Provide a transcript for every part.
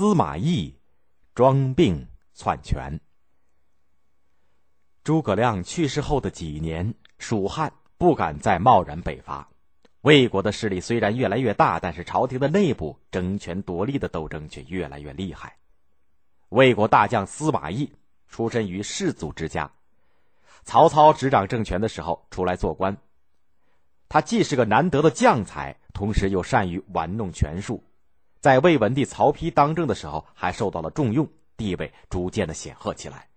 司马懿装病篡权。诸葛亮去世后的几年，蜀汉不敢再贸然北伐。魏国的势力虽然越来越大，但是朝廷的内部争权夺利的斗争却越来越厉害。魏国大将司马懿出身于士族之家，曹操执掌政权的时候出来做官。他既是个难得的将才，同时又善于玩弄权术，在魏文帝曹丕当政的时候还受到了重用，地位逐渐的显赫起来。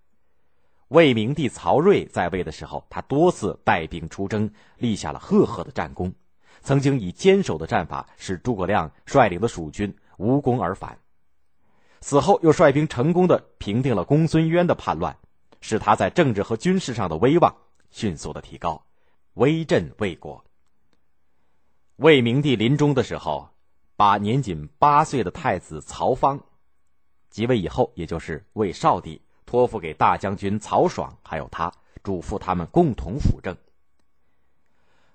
魏明帝曹睿在位的时候，他多次带兵出征，立下了赫赫的战功。曾经以坚守的战法使诸葛亮率领的蜀军无功而返，死后又率兵成功的平定了公孙渊的叛乱，使他在政治和军事上的威望迅速的提高，威震魏国。魏明帝临终的时候，把年仅八岁的太子曹芳即位以后，也就是魏少帝，托付给大将军曹爽，还有他，嘱咐他们共同辅政。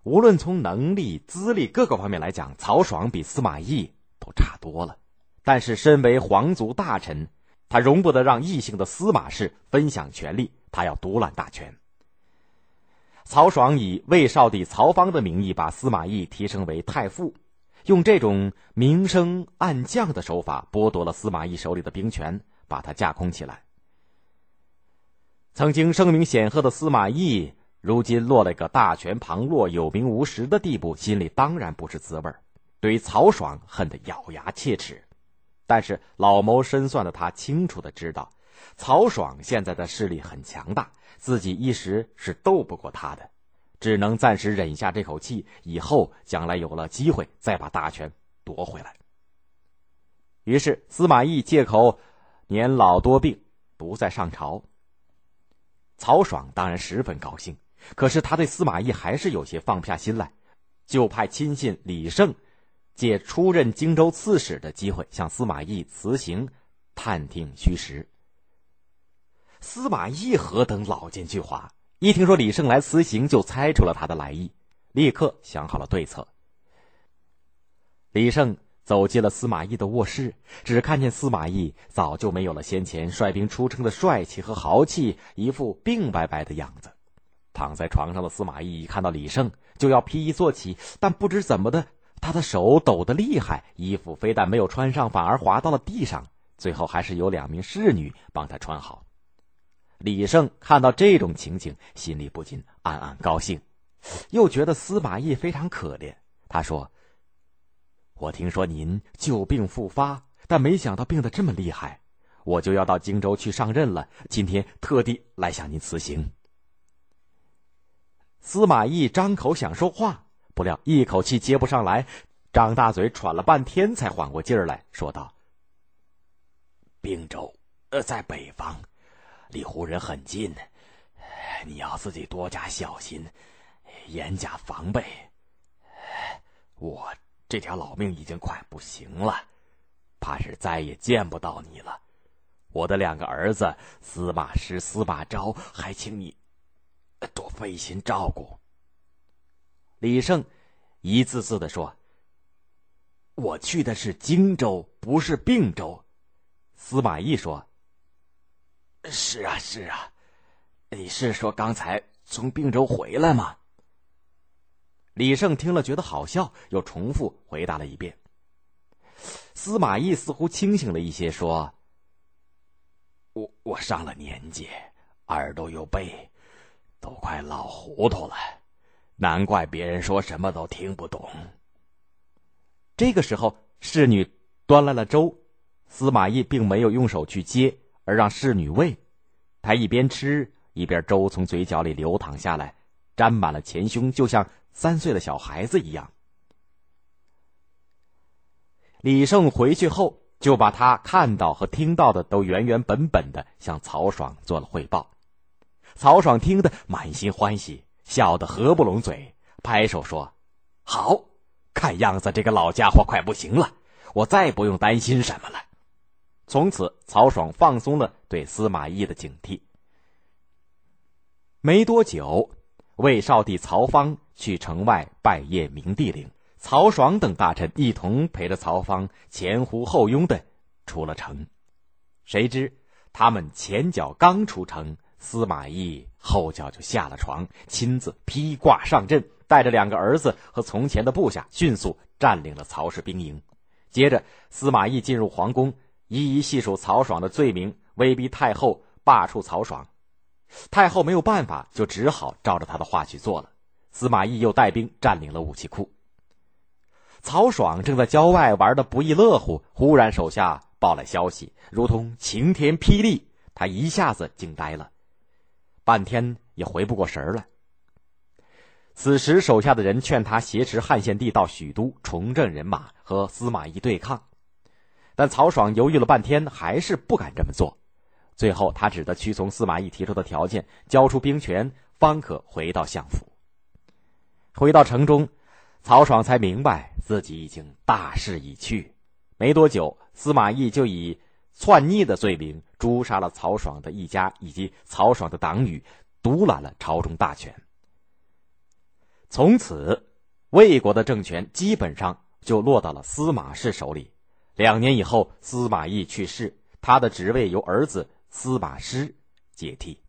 无论从能力、资历各个方面来讲，曹爽比司马懿都差多了。但是，身为皇族大臣，他容不得让异姓的司马氏分享权力，他要独揽大权。曹爽以魏少帝曹芳的名义，把司马懿提升为太傅，用这种明升暗降的手法，剥夺了司马懿手里的兵权，把他架空起来。曾经声名显赫的司马懿。如今落了个大权旁落、有名无实的地步，心里当然不是滋味对于曹爽恨得咬牙切齿，但是老谋深算的他清楚的知道，曹爽现在的势力很强大，自己一时是斗不过他的，只能暂时忍下这口气，以后将来有了机会再把大权夺回来。于是司马懿借口年老多病，不再上朝。曹爽当然十分高兴。可是他对司马懿还是有些放不下心来，就派亲信李胜，借出任荆州刺史的机会向司马懿辞行，探听虚实。司马懿何等老奸巨猾，一听说李胜来辞行，就猜出了他的来意，立刻想好了对策。李胜走进了司马懿的卧室，只看见司马懿早就没有了先前率兵出征的帅气和豪气，一副病白白的样子。躺在床上的司马懿一看到李胜，就要披衣坐起，但不知怎么的，他的手抖得厉害，衣服非但没有穿上，反而滑到了地上。最后还是有两名侍女帮他穿好。李胜看到这种情景，心里不禁暗暗高兴，又觉得司马懿非常可怜。他说：“我听说您旧病复发，但没想到病得这么厉害，我就要到荆州去上任了。今天特地来向您辞行。”司马懿张口想说话，不料一口气接不上来，张大嘴喘了半天才缓过劲儿来说道：“并州，呃，在北方，离胡人很近，你要自己多加小心，严加防备。我这条老命已经快不行了，怕是再也见不到你了。我的两个儿子司马师、司马昭，还请你。”多费心照顾。李胜一字字的说：“我去的是荆州，不是并州。”司马懿说：“是啊，是啊，你是说刚才从并州回来吗？”李胜听了觉得好笑，又重复回答了一遍。司马懿似乎清醒了一些，说：“我我上了年纪，耳朵又背。”都快老糊涂了，难怪别人说什么都听不懂。这个时候，侍女端来了粥，司马懿并没有用手去接，而让侍女喂。他一边吃，一边粥从嘴角里流淌下来，沾满了前胸，就像三岁的小孩子一样。李胜回去后，就把他看到和听到的都原原本本的向曹爽做了汇报。曹爽听得满心欢喜，笑得合不拢嘴，拍手说：“好，看样子这个老家伙快不行了，我再不用担心什么了。”从此，曹爽放松了对司马懿的警惕。没多久，魏少帝曹芳去城外拜谒明帝陵，曹爽等大臣一同陪着曹芳前呼后拥的出了城。谁知他们前脚刚出城，司马懿后脚就下了床，亲自披挂上阵，带着两个儿子和从前的部下，迅速占领了曹氏兵营。接着，司马懿进入皇宫，一一细数曹爽的罪名，威逼太后罢黜曹爽。太后没有办法，就只好照着他的话去做了。司马懿又带兵占领了武器库。曹爽正在郊外玩的不亦乐乎，忽然手下报来消息，如同晴天霹雳，他一下子惊呆了，半天也回不过神来。此时，手下的人劝他挟持汉献帝到许都重振人马，和司马懿对抗，但曹爽犹豫了半天，还是不敢这么做。最后，他只得屈从司马懿提出的条件，交出兵权，方可回到相府。回到城中，曹爽才明白自己已经大势已去。没多久，司马懿就以篡逆的罪名诛杀了曹爽的一家以及曹爽的党羽，独揽了朝中大权。从此，魏国的政权基本上就落到了司马氏手里。两年以后，司马懿去世，他的职位由儿子司马师接替。